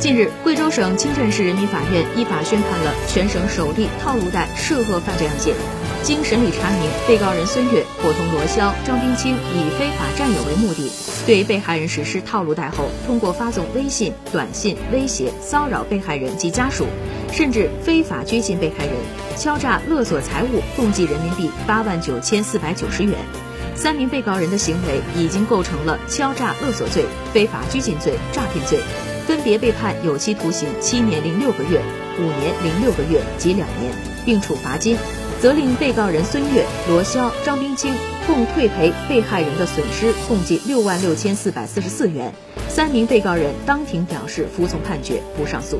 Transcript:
近日，贵州省清镇市人民法院依法宣判了全省首例套路贷涉恶犯罪案件。经审理查明，被告人孙悦伙同罗潇、张冰清以非法占有为目的，对被害人实施套路贷后，通过发送微信、短信威胁、骚扰被害人及家属，甚至非法拘禁被害人，敲诈勒索财物共计人民币八万九千四百九十元。三名被告人的行为已经构成了敲诈勒索罪、非法拘禁罪、诈骗罪。分别被判有期徒刑七年零六个月、五年零六个月及两年，并处罚金，责令被告人孙悦、罗霄、张冰清共退赔被害人的损失共计六万六千四百四十四元。三名被告人当庭表示服从判决，不上诉。